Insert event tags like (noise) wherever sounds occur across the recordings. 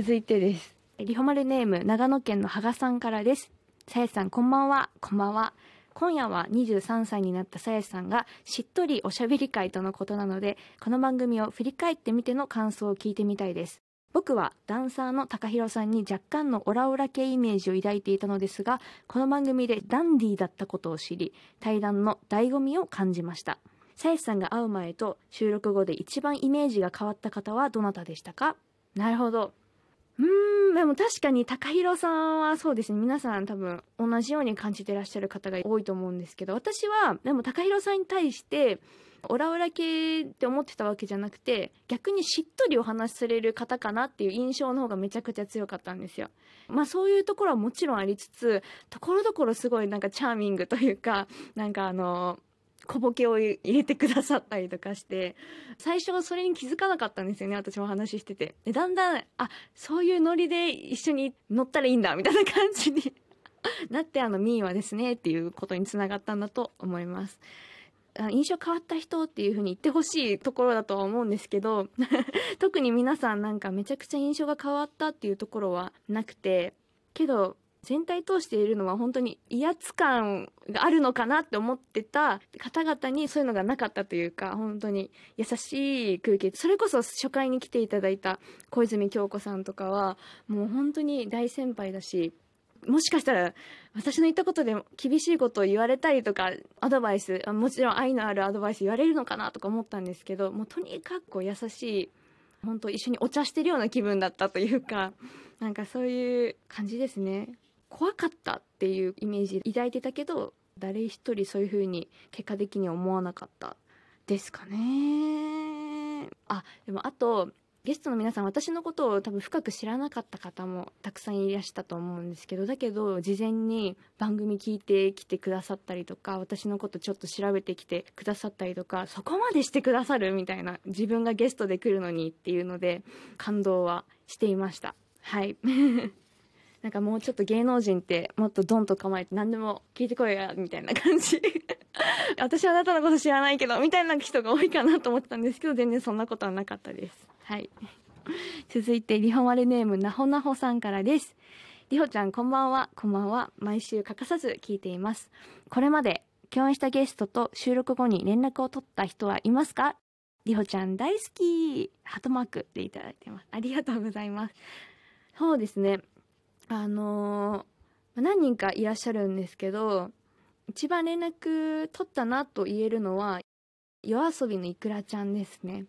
続いてです。リホマルネーム長野県の羽賀さんからです。さやさんこんばんは。こんばんは。今夜は23歳になったさやさんがしっとりおしゃべり会とのことなのでこの番組を振り返ってみての感想を聞いてみたいです。僕はダンサーの高弘さんに若干のオラオラ系イメージを抱いていたのですがこの番組でダンディーだったことを知り対談の醍醐味を感じました。さやさんが会う前と収録後で一番イメージが変わった方はどなたでしたか？なるほど。うーんでも確かに高弘さんはそうですね皆さん多分同じように感じてらっしゃる方が多いと思うんですけど私はでも高弘さんに対してオラオラ系って思ってたわけじゃなくて逆にしっとりお話しされる方かなっていう印象の方がめちゃくちゃ強かったんですよ。まあそういうところはもちろんありつつところどころすごいなんかチャーミングというかなんかあの小ボケを入れてくださったりとかして最初はそれに気づかなかったんですよね私も話してて。でだんだんあそういうノリで一緒に乗ったらいいんだみたいな感じに (laughs) なってあのミーはですねっていうことにつながったんだと思います。印象変わった人っていう風に言ってほしいところだとは思うんですけど (laughs) 特に皆さんなんかめちゃくちゃ印象が変わったっていうところはなくてけど全体通しているのは本当に威圧感があるのかなって思ってた方々にそういうのがなかったというか本当に優しい空気それこそ初回に来ていただいた小泉京子さんとかはもう本当に大先輩だしもしかしたら私の言ったことで厳しいことを言われたりとかアドバイスもちろん愛のあるアドバイス言われるのかなとか思ったんですけどもうとにかく優しい本当一緒にお茶してるような気分だったというかなんかそういう感じですね。怖かったっていうイメージ抱いてたけど誰一人そういう風に結果的に思わなかったですかね。あでもあとゲストの皆さん私のことを多分深く知らなかった方もたくさんいらしたと思うんですけどだけど事前に番組聞いてきてくださったりとか私のことちょっと調べてきてくださったりとかそこまでしてくださるみたいな自分がゲストで来るのにっていうので感動はしていました。はい。なんかもうちょっと芸能人ってもっとドンと構えて何でも聞いてこいやみたいな感じ。(laughs) 私はあなたのこと知らないけどみたいな人が多いかなと思ったんで。すけど全然そんなことはなかったですはい。続いてリホマルネームなほなほさんからです。りほちゃんこんばんは。こんばんは。毎週欠かさず聞いています。これまで共演したゲストと収録後に連絡を取った人はいますか？りほちゃん大好き。ハートマークでいただいてます。ありがとうございます。そうですね。あのー、何人かいらっしゃるんですけど一番連絡取ったなと言えるのは夜遊びのいくらちゃんですね。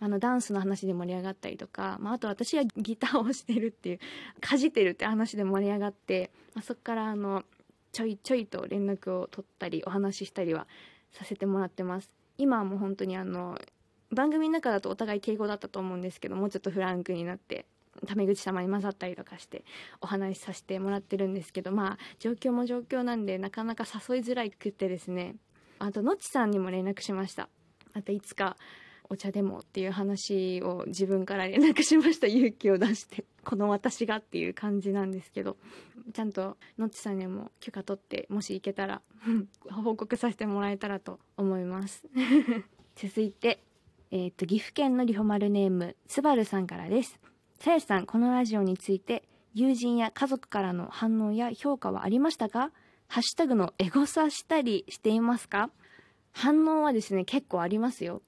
あのダンスの話で盛り上がったりとか、まあ、あと私がギターをしてるっていうかじってるって話で盛り上がって、まあ、そこからあのちょいちょいと連絡を取ったりお話ししたりはさせてもらってます。今はもう本当にあの番組の中だとお互い敬語だったと思うんですけどもうちょっとフランクになってタメ口様に混ざったりとかしてお話しさせてもらってるんですけどまあ状況も状況なんでなかなか誘いづらくってですね。あとのっちさんにも連絡しました。またいつかお茶でもっていう話を自分から連絡しました。勇気を出してこの私がっていう感じなんですけど。ちゃんとのっちさんにも許可取ってもし行けたら (laughs) 報告させてもらえたらと思います。(laughs) 続いて、えーと、と岐阜県のリホマルネームスバルさんからです。さやさんこのラジオについて友人や家族からの反応や評価はありましたか？ハッシュタグのエゴサしたりしていますか？反応はですね結構ありますよ。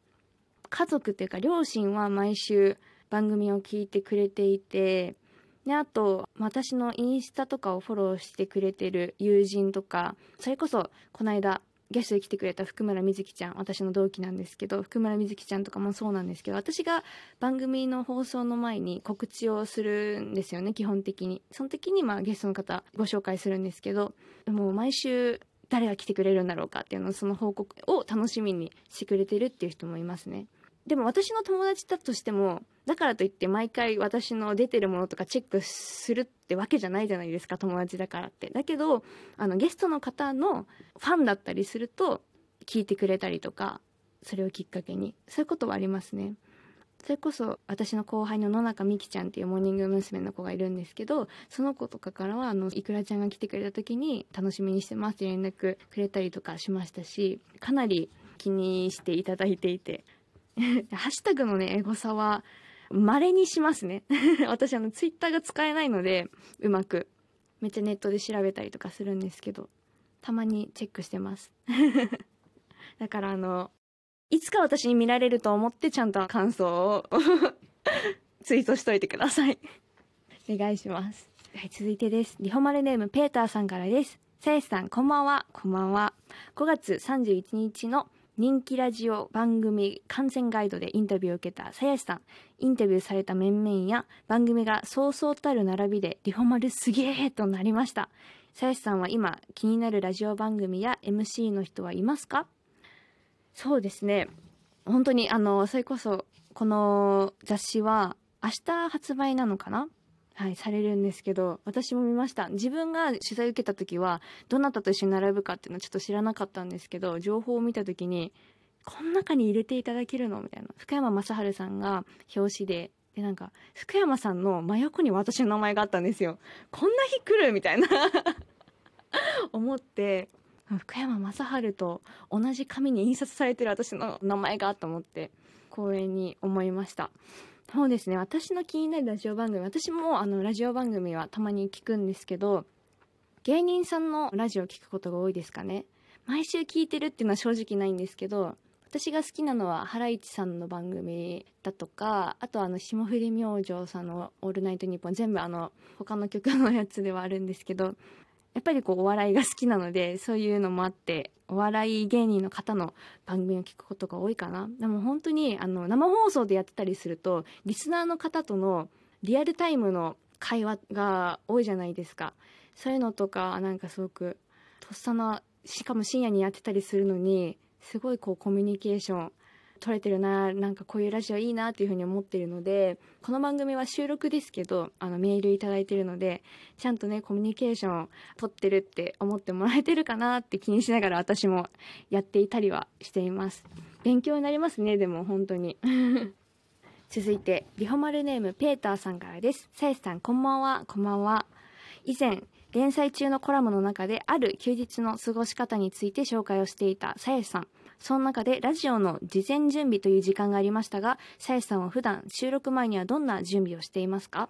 家族っていうか両親は毎週番組を聞いてくれていてであと私のインスタとかをフォローしてくれてる友人とかそれこそこの間ゲストで来てくれた福村瑞希ちゃん私の同期なんですけど福村瑞希ちゃんとかもそうなんですけど私が番組の放送の前に告知をするんですよね基本的に。その時にまあゲストの方ご紹介するんですけどもう毎週誰が来てくれるんだろうかっていうのをその報告を楽しみにしてくれてるっていう人もいますね。でも私の友達だとしてもだからといって毎回私の出てるものとかチェックするってわけじゃないじゃないですか友達だからって。だけどあのゲストの方のファンだったりすると聞いてくれたりとかそれをきっかけに。そういうことはありますね。それこそ私の後輩の野中美希ちゃんっていうモーニング娘。の子がいるんですけどその子とかからはあのいくらちゃんが来てくれた時に楽しみにしてますって連絡くれたりとかしましたしかなり気にしていただいていて。(laughs) ハッシュタグのねエゴサは稀にしますね。(laughs) 私あのツイッターが使えないのでうまくめっちゃネットで調べたりとかするんですけどたまにチェックしてます。(laughs) だからあのいつか私に見られると思ってちゃんと感想をツイートしといてください。お願いします。はい続いてです。リホマルネームペーターさんからです。さやしさんこんばんは。こんばんは。5月31日の人気ラジオ番組観戦ガイドでインタビューを受けたさやしさん。インタビューされた面々や番組がそうそうたる並びでリホマルすげえとなりました。さやしさんは今気になるラジオ番組や MC の人はいますか？そうですね。本当にあのそれこそこの雑誌は明日発売なのかな？はいされるんですけど私も見ました。自分が取材受けた時はどなたと一緒に並ぶかっていうのはちょっと知らなかったんですけど情報を見た時にこの中に入れていただけるの？みたいな。福山雅治さんが表紙ででなんか福山さんの真横に私の名前があったんですよ。こんな日来る？みたいな。(laughs) 思って福山雅治と同じ紙に印刷されてる私の名前がと思って光栄に思いました。そうですね。私の気になるラジオ番組私もあのラジオ番組はたまに聞くんですけど芸人さんのラジオを聞くことが多いですかね。毎週聞いてるっていうのは正直ないんですけど私が好きなのはハライチさんの番組だとかあとあの霜降り明星さんの「オールナイトニッポン」全部あの他の曲のやつではあるんですけどやっぱりこうお笑いが好きなのでそういうのもあってお笑い芸人の方の番組を聞くことが多いかな。でも本当にあの生放送でやってたりするとリスナーの方とのリアルタイムの会話が多いじゃないですか。そういうのとかなんかすごくとっさなしかも深夜にやってたりするのにすごいこうコミュニケーション撮れてるななんかこういうラジオいいなっていうふうに思ってるのでこの番組は収録ですけどあのメールいただいてるのでちゃんとねコミュニケーション取ってるって思ってもらえてるかなって気にしながら私もやっていたりはしています。勉強になりますねでも本当に。(laughs) 続いてリホマルネームペーターさんからです。さやさんこんばんは。こんばんは。以前連載中のコラムの中である休日の過ごし方について紹介をしていたさやさん。その中でラジオの事前準備という時間がありましたが、さやさんは普段収録前にはどんな準備をしていますか？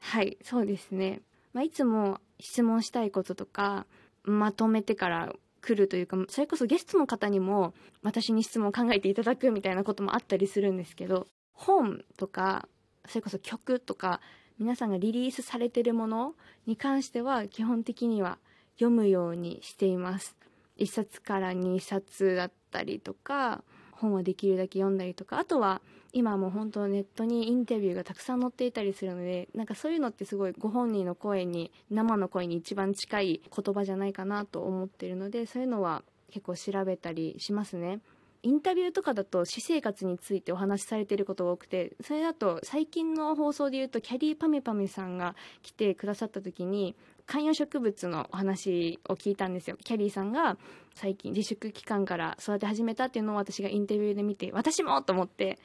はい、そうですね。まあ、いつも質問したいこととか、まとめてから来るというか、それこそゲストの方にも私に質問を考えていただくみたいなこともあったりするんですけど、本とか、それこそ曲とか、皆さんがリリースされてるものに関しては基本的には読むようにしています。1冊から2冊だったりとか本はできるだけ読んだりとかあとは今もう本当ネットにインタビューがたくさん載っていたりするのでなんかそういうのってすごいご本人の声に生の声に一番近い言葉じゃないかなと思ってるのでそういうのは結構調べたりしますね。インタビューとかだと私生活についてお話しされていることが多くてそれだと最近の放送で言うとキャリーパミパミさんが来てくださった時に観葉植物のお話を聞いたんですよ。キャリーさんが最近自粛期間から育て始めたっていうのを私がインタビューで見て私もと思って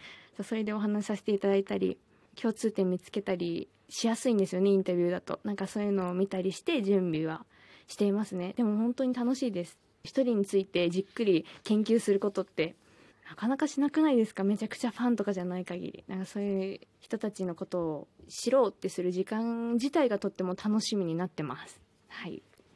それでお話しさせていただいたり共通点見つけたりしやすいんですよねインタビューだと。なんかそういうのを見たりして準備はしていますね。でも本当に楽しいです。一人についてじっくり研究することってなかなかしなくないですか？めちゃくちゃファンとかじゃない限り。なんかそういう人たちのことを知ろうってする時間自体がとっても楽しみになってます。はい。